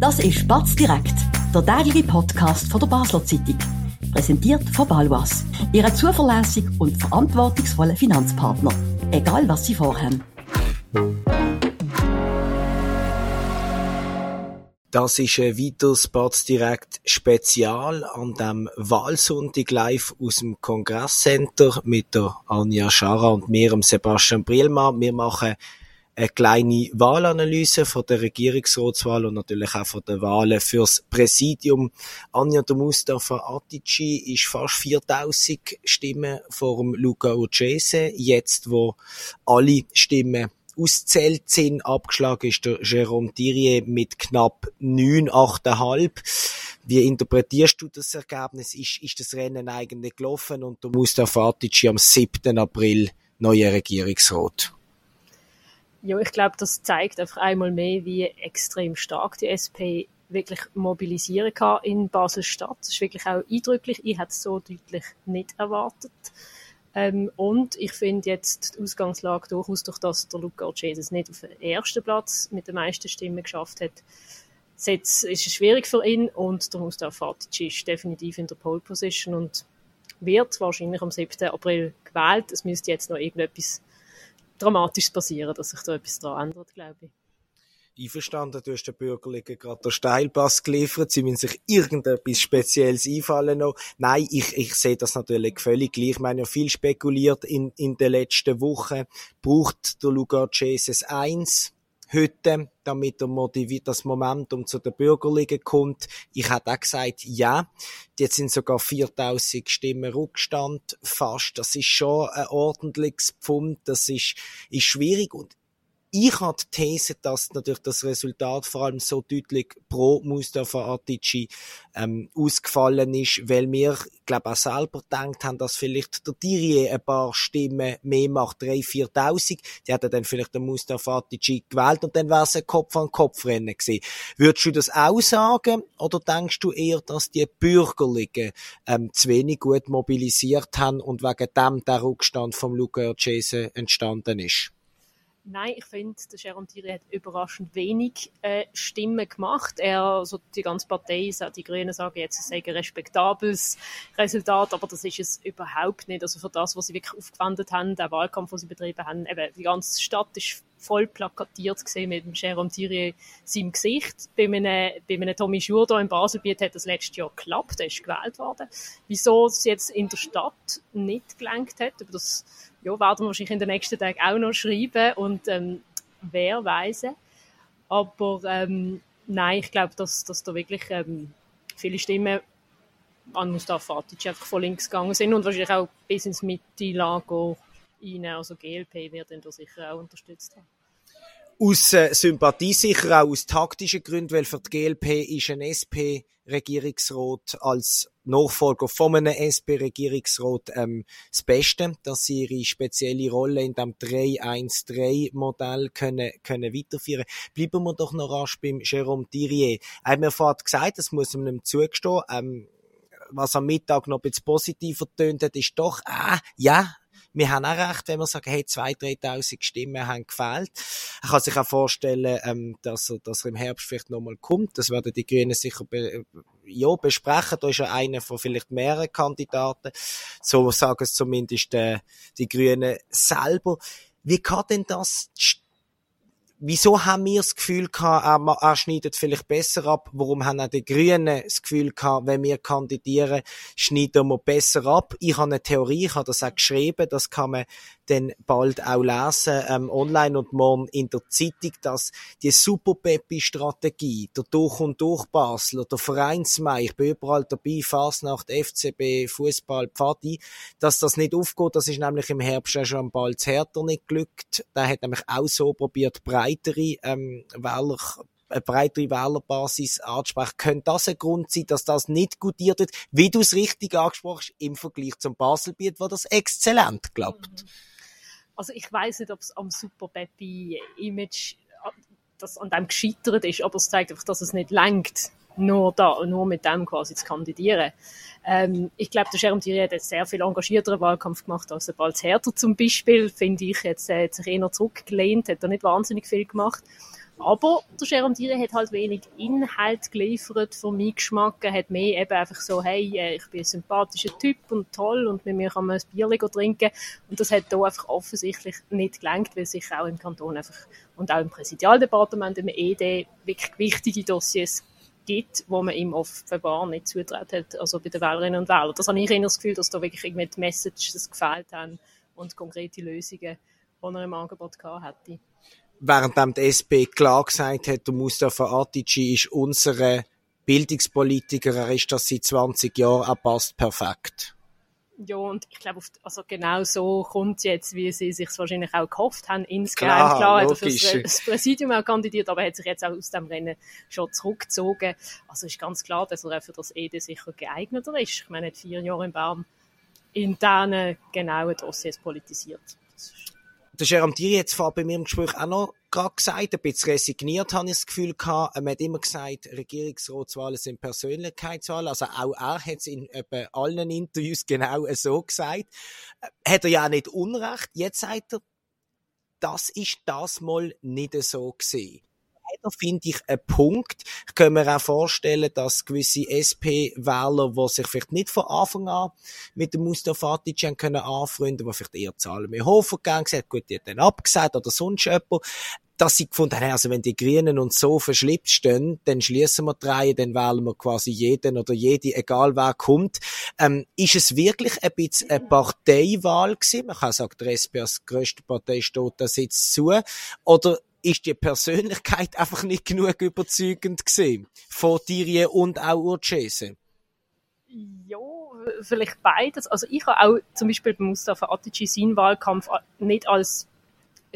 Das ist Batz direkt, der tägliche Podcast von der Basler Zeitung. Präsentiert von Balwas, Ihrem zuverlässigen und verantwortungsvollen Finanzpartner. Egal was Sie vorhaben. Das ist ein weiteres Batz direkt Spezial an dem Wahlsonntag live aus dem Kongresscenter mit der Anja Schara und mir, Sebastian Brielmann. Wir machen eine kleine Wahlanalyse von der Regierungsratswahl und natürlich auch von der Wahlen fürs Präsidium. Anja de Mustafa Atici ist fast 4000 Stimmen vor dem Luca Urgese. Jetzt, wo alle Stimmen auszählt sind, abgeschlagen ist der Jérôme Thierry mit knapp 9, 8,5. Wie interpretierst du das Ergebnis? Ist, ist das Rennen eigentlich gelaufen und der Mustafa Atici am 7. April neuer Regierungsrat? Ja, ich glaube, das zeigt einfach einmal mehr, wie extrem stark die SP wirklich mobilisieren kann in Basel-Stadt. Das ist wirklich auch eindrücklich. Ich hätte es so deutlich nicht erwartet. Ähm, und ich finde jetzt die Ausgangslage durchaus, durch das der Luca Jesus nicht auf den ersten Platz mit den meisten Stimmen geschafft hat, jetzt ist es schwierig für ihn und der Mustafa Fatic ist definitiv in der Pole Position und wird wahrscheinlich am 7. April gewählt. Es müsste jetzt noch irgendetwas Dramatisches passieren, dass sich da etwas daran ändert, glaube ich. Einverstanden, du hast den Bürgerlichen gerade den Steilpass geliefert, sie müssen sich irgendetwas Spezielles einfallen noch. Nein, ich, ich sehe das natürlich völlig gleich. Ich meine, ja viel spekuliert in, in den letzten Wochen. Braucht der Lugar Jesus 1? Heute, damit er motiviert das Momentum zu den Bürgerlichen kommt. Ich hätte auch gesagt, ja. Jetzt sind sogar 4000 Stimmen Rückstand fast. Das ist schon ein ordentliches Pfund. Das ist, ist schwierig und ich habe die These, dass natürlich das Resultat vor allem so deutlich pro Mustafa Atici ähm, ausgefallen ist, weil wir, glaube auch selber gedacht haben, dass vielleicht der Dirie ein paar Stimmen mehr macht, 3.000, 4.000. Die hätte dann vielleicht den Mustafa Atici gewählt und dann wäre es ein Kopf-an-Kopf-Rennen gewesen. Würdest du das auch sagen oder denkst du eher, dass die Bürgerlichen ähm, zu wenig gut mobilisiert haben und wegen dem der Rückstand vom Luca Urgese entstanden ist? Nein, ich finde, der Jérôme Thierry hat überraschend wenig äh, Stimmen gemacht. Er, also die ganze Partei, die Grünen sagen jetzt, es sei ein respektables Resultat, aber das ist es überhaupt nicht. Also für das, was sie wirklich aufgewendet haben, der Wahlkampf, den sie betrieben haben, eben die ganze Stadt ist voll plakatiert gesehen mit dem Jérôme Thierry seinem Gesicht. Bei einem, bei einem Tommy Schur hier in Baselbiet hat das letztes Jahr geklappt, er ist gewählt worden. Wieso es jetzt in der Stadt nicht gelenkt hat, über das ja, werden wir wahrscheinlich in den nächsten Tagen auch noch schreiben und ähm, wer weiß. Aber ähm, nein, ich glaube, dass, dass da wirklich ähm, viele Stimmen an Mustafa Fatic einfach von links gegangen sind und wahrscheinlich auch bis ins Mitte-Lager rein. Also GLP wird ihn da sicher auch unterstützt haben. Aus äh, Sympathie sicher auch aus taktischen Gründen, weil für die GLP ist ein SP-Regierungsrat als Nachfolger von einem SP-Regierungsrat ähm, das Beste, dass sie ihre spezielle Rolle in dem 3-1-3-Modell können, können weiterführen. Bleiben wir doch noch rasch beim Jérôme Thierry. Er hat mir vorhin gesagt, das muss man ihm zugestehen, ähm, was am Mittag noch ein bisschen positiver tönt hat, ist doch, ah, ja, wir haben auch recht, wenn wir sagen, hey, 2.000, 3.000 Stimmen haben gefehlt. Ich kann sich auch vorstellen, ähm, dass, er, dass er im Herbst vielleicht nochmal kommt. Das werden die Grünen sicher be ja, besprechen. Da ist ja einer von vielleicht mehreren Kandidaten. So sagen es zumindest äh, die Grünen selber. Wie kann denn das wieso haben wir das Gefühl gehabt, er, er schneidet vielleicht besser ab? Warum haben auch die Grünen das Gefühl gehabt, wenn wir kandidieren, schneiden wir besser ab? Ich habe eine Theorie, ich habe das auch geschrieben, das kann man dann bald auch lesen, ähm, online und morgen in der Zeitung, dass die Super Peppi-Strategie, der Durch- und Durch Basler, der Vereinsmai, ich bin überall dabei, Fasnacht, FCB, Fußball, Pfadi, dass das nicht aufgeht, das ist nämlich im Herbst schon bald härter nicht glückt. Der hat nämlich auch so probiert, breitere ähm, Wähler eine breitere Wählerbasis ansprechen. Könnte das ein Grund sein, dass das nicht gutiert wird, wie du es richtig angesprochen hast, im Vergleich zum Baselbiet, wo das exzellent klappt? Mhm. Also ich weiß nicht, ob es am Super Peppy Image das an dem gescheitert ist, aber es zeigt einfach, dass es nicht lenkt, nur da, nur mit dem quasi zu kandidieren. Ähm, ich glaube, der Jerome Thierry hat einen sehr viel engagierteren Wahlkampf gemacht als der Balz Herter zum Beispiel, finde ich. Jetzt äh, hat sich eher zurückgelehnt, hat er nicht wahnsinnig viel gemacht. Aber der Jerome Dire hat halt wenig Inhalt geliefert für meinen Geschmack. Er hat mehr eben einfach so, hey, äh, ich bin ein sympathischer Typ und toll und mit mir kann man ein Bier trinken. Und das hat hier einfach offensichtlich nicht gelangt, weil sich auch im Kanton einfach und auch im Präsidialdepartement im ED wirklich wichtige Dossiers gibt, wo man ihm offenbar nicht zutraut hat, also bei den Wählerinnen und Wählern. Das habe ich eher das Gefühl, dass da wirklich irgendwie die Messages gefehlt haben und konkrete Lösungen, die er im Angebot gehabt hätte. Während die SP klar gesagt hat, der Mustafa Atici ist unsere Bildungspolitiker, er ist das seit 20 Jahren, er passt perfekt. Ja, und ich glaube, also genau so kommt es jetzt, wie sie sich wahrscheinlich auch gehofft haben. Insgeheim, klar, klar hat er für das Präsidium auch kandidiert, aber er hat sich jetzt auch aus dem Rennen schon zurückgezogen. Also ist ganz klar, dass er für das ED sicher geeigneter ist. Ich meine, er vier Jahre in Bern in diesen genauen Dossiers politisiert. Der Jerome Thierry hat zwar bei mir im Gespräch auch noch gerade gesagt, ein bisschen resigniert habe ich das Gefühl gehabt. Er hat immer gesagt, Regierungsratswahlen sind Persönlichkeitswahlen. Also auch er hat es in etwa allen Interviews genau so gesagt. Hat er ja auch nicht Unrecht. Jetzt sagt er, das ist das mal nicht so gesehen leider finde ich einen Punkt. Ich kann mir auch vorstellen, dass gewisse SP-Wähler, die sich vielleicht nicht von Anfang an mit dem Mustafa Atic können anfreunden, die vielleicht eher Zahlen mehr Hofer gegangen sind, gut, die hat dann abgesagt oder sonst jemand, dass sie gefunden haben, also wenn die Grünen uns so verschlippt stehen, dann schließen wir drei, dann wählen wir quasi jeden oder jede, egal wer kommt. Ähm, ist es wirklich ein bisschen eine Parteiwahl gewesen? Man kann sagen, der SP als grösste Partei steht da Sitz zu. Oder ist die Persönlichkeit einfach nicht genug überzeugend gesehen von Thierry und auch Urchese? Ja, vielleicht beides. Also ich habe auch zum Beispiel bei Mustafa Atici seinen Wahlkampf nicht als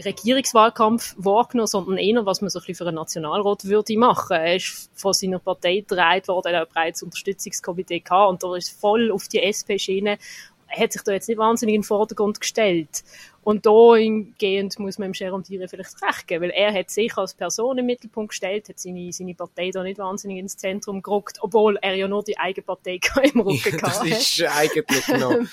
Regierungswahlkampf wahrgenommen, sondern eher, was man so ein für einen Nationalrat würde machen. Er ist von seiner Partei gedreht worden, er hat ein breites Unterstützungskomitee gehabt und da ist voll auf die SP-Schiene. Er hat sich da jetzt nicht wahnsinnig in den Vordergrund gestellt. Und dahingehend muss man dem Jerome Thierry vielleicht recht geben, weil er hat sich als Person im Mittelpunkt gestellt, hat seine, seine Partei da nicht wahnsinnig ins Zentrum gerückt, obwohl er ja nur die eigene Partei im Rücken ja, Das ist eigentlich noch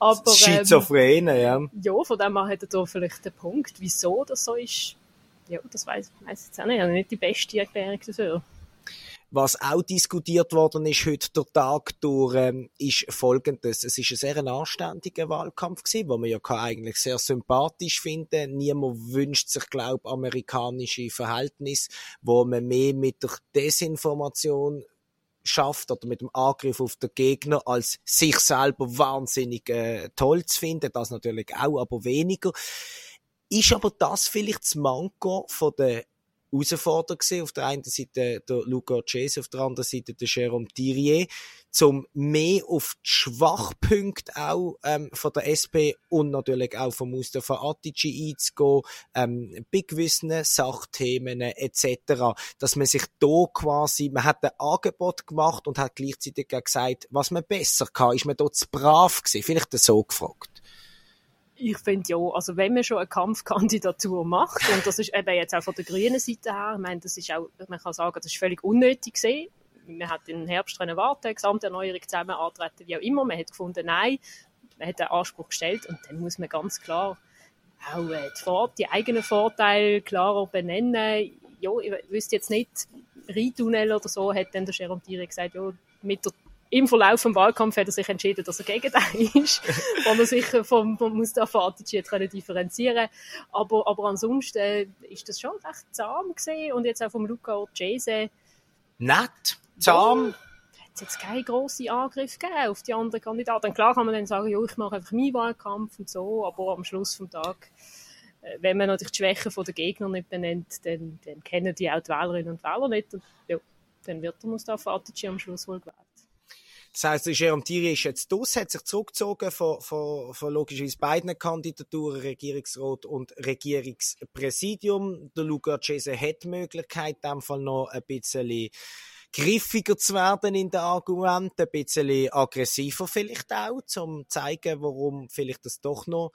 Aber, Schizophrene, ähm, ja. Ja, von dem her hat er da vielleicht den Punkt, wieso das so ist. Ja, das weiß ich jetzt auch nicht. Ich habe nicht die beste Erklärung dafür. Was auch diskutiert worden ist heute der Tag durch, ähm, ist folgendes. Es ist ein sehr anständiger Wahlkampf gewesen, wo man ja eigentlich sehr sympathisch finden. Niemand wünscht sich, glaub, amerikanische Verhältnisse, wo man mehr mit der Desinformation schafft oder mit dem Angriff auf den Gegner als sich selber wahnsinnig äh, toll zu finden. Das natürlich auch, aber weniger. Ist aber das vielleicht das Manko von der Herausforderer gewesen. Auf der einen Seite der Luca Chase, auf der anderen Seite der Jérôme Thierry, zum mehr auf die Schwachpunkte auch ähm, von der SP und natürlich auch von Mustafa Atici einzugehen, ähm, bei gewissen Sachthemen etc., dass man sich da quasi, man hat ein Angebot gemacht und hat gleichzeitig gesagt, was man besser kann. Ist man dort zu brav gewesen? Vielleicht so gefragt ich finde ja, also wenn man schon eine Kampfkandidatur macht, und das ist eben jetzt auch von der grünen Seite her, ich meine, das ist auch, man kann sagen, das ist völlig unnötig gesehen. Man hat im Herbst können warten, Gesamterneuerung zusammen antreten, wie auch immer. Man hat gefunden, nein, man hat den Anspruch gestellt und dann muss man ganz klar auch äh, die, Vor die eigenen Vorteile klarer benennen. Ja, ich wüsste jetzt nicht, Rheintunnel oder so, hat dann der Jerome Thierry gesagt, ja, mit der im Verlauf des Wahlkampfs hat er sich entschieden, dass er gegen den ist, weil er sich vom, vom Mustafa Atici differenzieren aber, aber ansonsten äh, ist das schon recht zahm gesehen und jetzt auch vom Luca Orcese. Nett, zahm. Hat jetzt keinen grossen Angriff gegeben auf die anderen Kandidaten. Klar kann man dann sagen, ja, ich mache einfach meinen Wahlkampf und so, aber am Schluss des Tages äh, wenn man natürlich die Schwächen der Gegner nicht benennt, dann, dann kennen die auch die Wählerinnen und Wähler nicht. Und ja, dann wird der Mustafa Atici am Schluss wohl gewählt. Das der Jerome Thierry ist jetzt aus, hat sich zurückgezogen von, von, von logischerweise beiden Kandidaturen, Regierungsrat und Regierungspräsidium. Der Luca Cese hat die Möglichkeit, in dem Fall noch ein bisschen griffiger zu werden in den Argumenten, ein bisschen aggressiver vielleicht auch, um zu zeigen, warum vielleicht das doch noch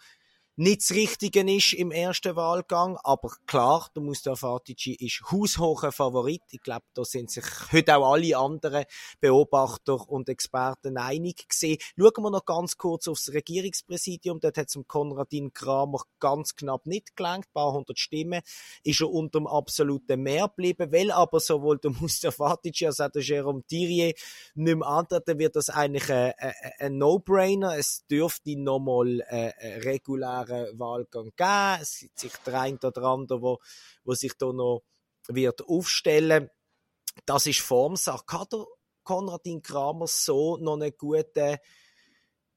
nicht das Richtige ist im ersten Wahlgang, aber klar, der Mustafa Atici ist haushoher Favorit. Ich glaube, da sind sich heute auch alle anderen Beobachter und Experten einig gesehen. Schauen wir noch ganz kurz aufs Regierungspräsidium. Dort hat es Konradin Kramer ganz knapp nicht gelangt, ein paar hundert Stimmen. Ist er unter dem absoluten Mehr geblieben, weil aber sowohl der Mustafa Atici als auch der Jerome Thierry nicht mehr antreten, wird das eigentlich ein, ein, ein No-Brainer. Es dürfte nochmal äh, regulär klaren Wahlgang geben. Es gibt sich der eine oder andere, wo, wo sich da noch wird aufstellen. Das ist Formsache. Kann der Konradin Kramer so noch einen guten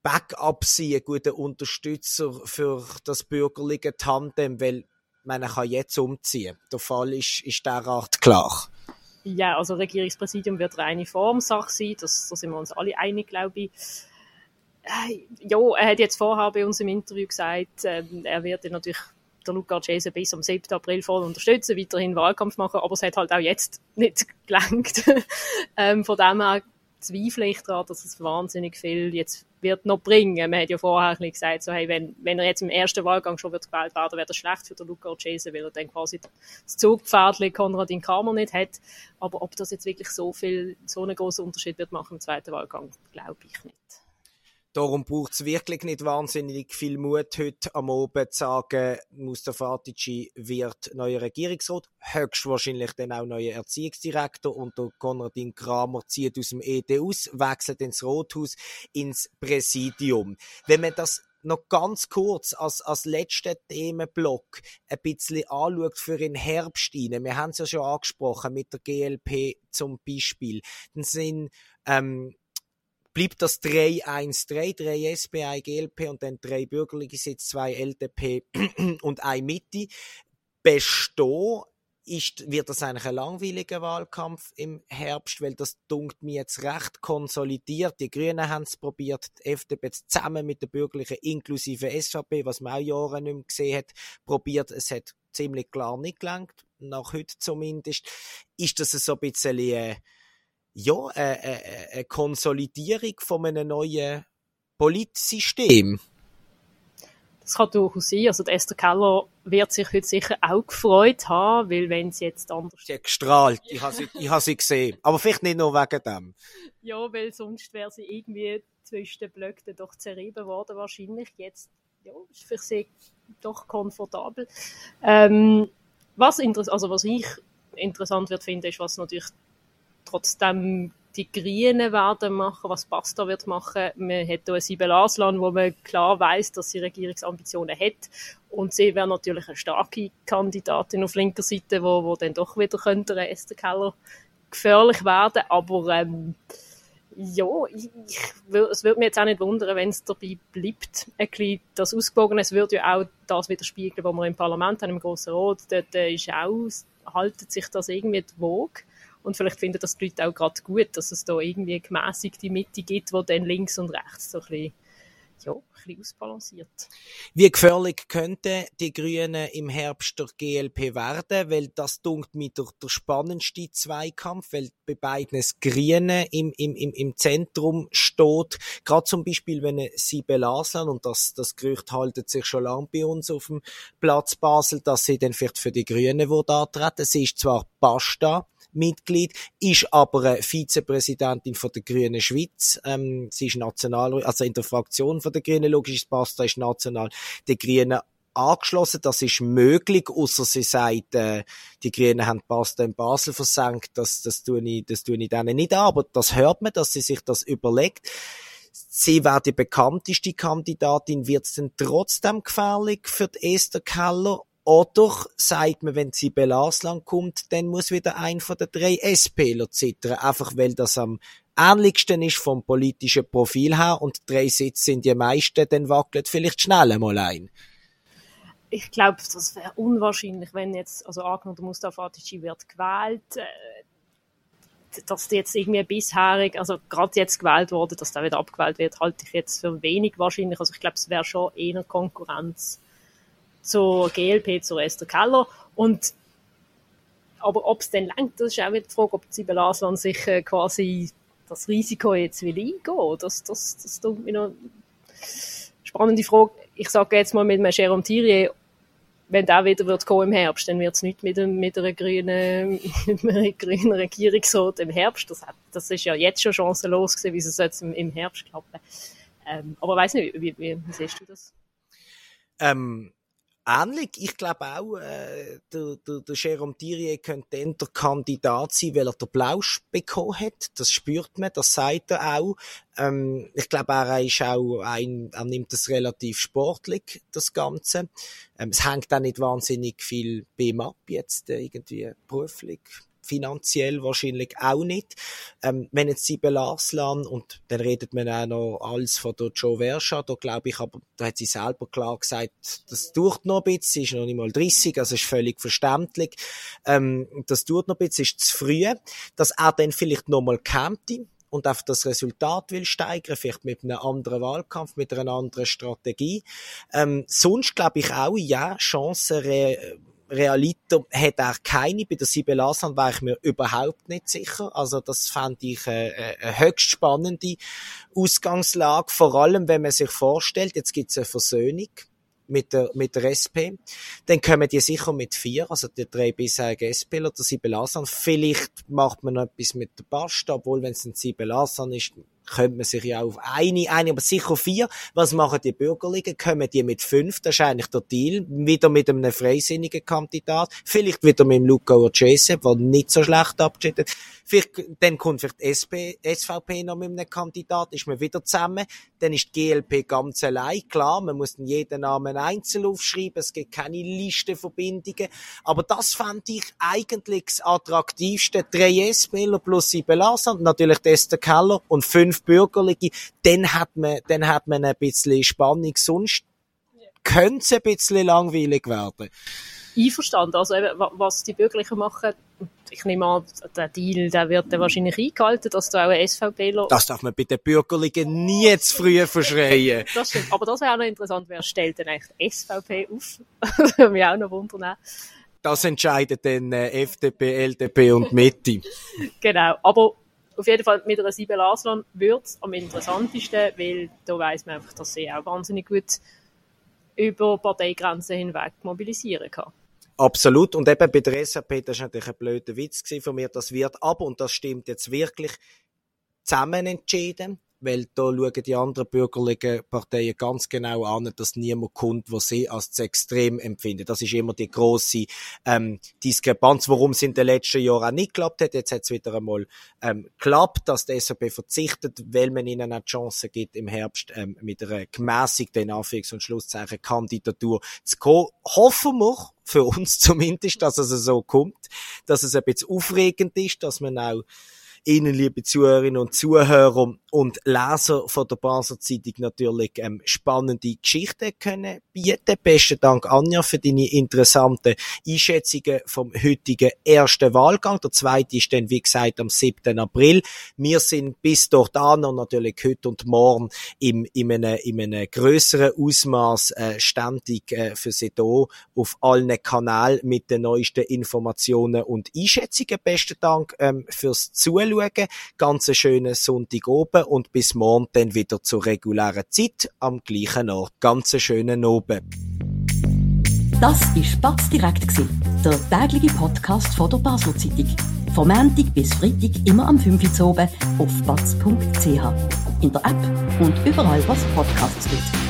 Backup sein, einen guten Unterstützer für das bürgerliche Tandem, weil man kann jetzt umziehen. Der Fall ist, ist derart klar. Ja, also Regierungspräsidium wird reine Formsache sein, das, da sind wir uns alle einig, glaube ich ja, er hat jetzt vorher bei uns im Interview gesagt, äh, er wird natürlich der Luca Cese bis am 7. April voll unterstützen, weiterhin Wahlkampf machen, aber es hat halt auch jetzt nicht gelangt. ähm, von dem her zweifle ich daran, dass es wahnsinnig viel jetzt wird noch bringen. Man hat ja vorher gesagt, so, hey, wenn, wenn er jetzt im ersten Wahlgang schon wird gewählt werden, wäre das schlecht für den Luca Cese, weil er dann quasi das Zugpferdchen Konradin Kramer nicht hat. Aber ob das jetzt wirklich so viel, so einen großen Unterschied wird machen im zweiten Wahlgang, glaube ich nicht. Darum braucht es wirklich nicht wahnsinnig viel Mut, heute am Abend zu sagen, Mustafa Atici wird neuer Regierungsrat, höchstwahrscheinlich dann auch neuer Erziehungsdirektor und der Konradin Kramer zieht aus dem ED aus, wechselt ins Rothaus, ins Präsidium. Wenn man das noch ganz kurz als, als letzten Themenblock ein bisschen anschaut für den Herbst rein. Wir haben es ja schon angesprochen mit der GLP zum Beispiel. Dann sind ähm, bleibt das 3-1-3, 3 SPI, GLP und dann drei bürgerliche Sitze, zwei LDP und ein Mitte. Bestehen ist, wird das eigentlich ein langweiliger Wahlkampf im Herbst, weil das dunkt mir jetzt recht konsolidiert. Die Grünen haben es probiert, die FDP zusammen mit der Bürgerlichen inklusive SVP, was man auch Jahre nicht mehr gesehen hat, probiert. Es hat ziemlich klar nicht gelangt, nach heute zumindest. Ist das so ein bisschen äh, ja, eine, eine, eine Konsolidierung von einem neuen Politsystem. Das kann durchaus sein. Also, Esther Keller wird sich heute sicher auch gefreut haben, weil wenn sie jetzt anders... Sie hat gestrahlt. Ich habe sie, ich habe sie gesehen. Aber vielleicht nicht nur wegen dem. Ja, weil sonst wäre sie irgendwie zwischen den Blöcken doch zerrieben worden wahrscheinlich. Jetzt, ja, ist für sie doch komfortabel. Ähm, was, also was ich interessant wird finden, ist, was natürlich trotzdem die Grünen werden machen, was Pasta wird machen. Man hat hier Sibel Aslan, wo man klar weiß, dass sie Regierungsambitionen hat. Und sie wäre natürlich eine starke Kandidatin auf linker Seite, wo, wo dann doch wieder könnte Esther Keller gefährlich werden. Aber ähm, ja, ich, es würde mich jetzt auch nicht wundern, wenn es dabei bleibt, ein bisschen das Ausgewogene. Es würde ja auch das widerspiegeln, was wir im Parlament haben, im Grossen Rat. Dort äh, ist auch, haltet sich das irgendwie die Waage. Und vielleicht finden das die Leute auch gerade gut, dass es da irgendwie eine gemäßigte Mitte gibt, wo dann links und rechts so ein bisschen, ja, ein bisschen ausbalanciert. Wie gefährlich könnte die Grünen im Herbst der GLP werden? Weil das dunkt mir der, der spannendste Zweikampf, weil bei beiden das Grüne im, im, im, im Zentrum steht. Gerade zum Beispiel, wenn sie Aslan, und das, das Gerücht haltet sich schon lange bei uns auf dem Platz Basel, dass sie dann vielleicht für die Grünen antreten. Sie ist zwar Pasta, Mitglied, ist aber eine Vizepräsidentin von der Grünen Schweiz. Ähm, sie ist national, also in der Fraktion von der Grünen, logisch, Pasta ist national der Grünen angeschlossen. Das ist möglich, außer sie sagt, äh, die Grünen haben Pasta in Basel versenkt. Das, das tue ich, das tue ich denen nicht an. Aber das hört man, dass sie sich das überlegt. Sie wäre die bekannteste Kandidatin. Wird es denn trotzdem gefährlich für die Esther Keller? Oder sagt man, wenn sie Belaslang kommt, dann muss wieder ein von den drei SPler zittern, einfach weil das am ähnlichsten ist vom politischen Profil her und drei Sitze sind die meisten, dann wackelt vielleicht schnell mal ein. Ich glaube, das wäre unwahrscheinlich, wenn jetzt, also angenommen, der Mustafa Atici wird gewählt, äh, dass jetzt irgendwie bisherig, also gerade jetzt gewählt wurde, dass der wieder abgewählt wird, halte ich jetzt für wenig wahrscheinlich. Also ich glaube, es wäre schon eher Konkurrenz zur GLP, zur Esther Keller. Und, aber ob es dann langt, das ist auch wieder die Frage, ob Sibel Aslan sich äh, quasi das Risiko jetzt will eingehen. Das, das, das tut mir noch spannende Frage. ich sage jetzt mal mit einem Jérôme Thierry, wenn der wieder wird kommen im Herbst, dann wird es nicht mit, mit, einer grünen, mit einem grünen im Herbst. Das, hat, das ist ja jetzt schon chancenlos gewesen, wie es jetzt im, im Herbst klappen. Ähm, aber ich weiss nicht, wie, wie, wie siehst du das? Ähm, ähnlich. Ich glaube auch, äh, der, der, der Jérôme Thierry könnte dann der Kandidat sein, weil er den Blausch bekommen hat. Das spürt man, das sagt er auch. Ähm, ich glaube, er ist auch ein, er nimmt das relativ sportlich, das Ganze. Ähm, es hängt auch nicht wahnsinnig viel bei ihm ab, jetzt äh, irgendwie beruflich finanziell wahrscheinlich auch nicht. Ähm, wenn jetzt sie Arslan und dann redet man auch noch alles von der Joe Versha, da glaube ich, aber da hat sie selber klar gesagt, das tut noch ein bisschen, sie ist noch nicht mal 30, also ist völlig verständlich. Ähm, das tut noch ein bisschen, ist zu früh, dass er dann vielleicht noch mal kämpft und auf das Resultat will steigern, vielleicht mit einem anderen Wahlkampf, mit einer anderen Strategie. Ähm, sonst glaube ich auch, ja, Chancen Realiter hat er keine. Bei der Sibel Asan war ich mir überhaupt nicht sicher. Also das fand ich äh, äh, eine höchst spannende Ausgangslage. Vor allem, wenn man sich vorstellt, jetzt gibt es eine Versöhnung mit der, mit der SP. Dann kommen die sicher mit vier, also die drei bisherigen SP-Ler, der Sibel Asan. Vielleicht macht man noch etwas mit der Basta, obwohl wenn es ein Sibel Asan ist, könnte man sich ja auf eine, eine, aber sicher vier. Was machen die Bürgerlichen? Kommen die mit fünf? Das ist eigentlich der Deal. Wieder mit einem freisinnigen Kandidat. Vielleicht wieder mit dem Luca Urcese, der nicht so schlecht abgeschnitten Vielleicht, dann kommt vielleicht SP, SVP noch mit einem Kandidat, ist man wieder zusammen. Dann ist die GLP ganz allein. Klar, man muss jeden Namen einzeln aufschreiben. Es gibt keine Listenverbindungen. Aber das fand ich eigentlich das attraktivste. Drei SPler plus sieben Lasan, natürlich Esther Keller und fünf Bürgerliche, dann hat man, dann hat man ein bisschen Spannung. Sonst könnte es ein bisschen langweilig werden. Einverstanden. Also eben, was die Bürgerlichen machen, ich nehme an, der Deal, der wird dann wahrscheinlich eingehalten, dass du auch ein SVPler... Das darf man bei den Bürgerlichen nie zu früh verschreien. das stimmt. Aber das wäre auch noch interessant, wer stellt denn eigentlich SVP auf? das würde mich auch noch wundern. Das entscheidet dann äh, FDP, LDP und Mitte. genau. Aber auf jeden Fall mit einer Sibel Aslan wird es am interessantesten, weil da weiß man einfach, dass sie auch wahnsinnig gut über Parteigrenzen hinweg mobilisieren kann. Absolut. Und eben bei der SAP, das war natürlich ein blöder Witz von mir, das wird aber, und das stimmt jetzt wirklich, zusammen entschieden weil da schauen die anderen bürgerlichen Parteien ganz genau an, dass niemand kommt, was sie als zu extrem empfinden. Das ist immer die große ähm, Diskrepanz, warum es in den letzten Jahren auch nicht geklappt hat. Jetzt hat es wieder einmal ähm, geklappt, dass die SAP verzichtet, weil man ihnen eine Chance gibt, im Herbst ähm, mit einer gemäßigten, Anführungs- und Schlusszeichen, Kandidatur zu kommen. Hoffen wir, für uns zumindest, dass es so kommt, dass es ein bisschen aufregend ist, dass man auch Ihnen, liebe Zuhörerinnen und Zuhörer und Leser von der Basel Zeitung natürlich ähm, spannende Geschichten können bieten. Besten Dank, Anja, für deine interessanten Einschätzungen vom heutigen ersten Wahlgang. Der zweite ist dann, wie gesagt, am 7. April. Wir sind bis dort an und natürlich heute und morgen im, in einem, in einem grösseren Ausmaß äh, ständig äh, für Sie hier auf allen Kanälen mit den neuesten Informationen und Einschätzungen. Besten Dank ähm, fürs Zuschauen schauen. Ganz einen schönen Sonntag oben und bis morgen dann wieder zur regulären Zeit am gleichen Ort. Ganz einen schönen Abend. Das war Spatz direkt, der tägliche Podcast von der Basel Zeitung. Vom Montag bis Freitag immer am 5 Uhr oben auf batz.ch. In der App und überall, was Podcasts gibt.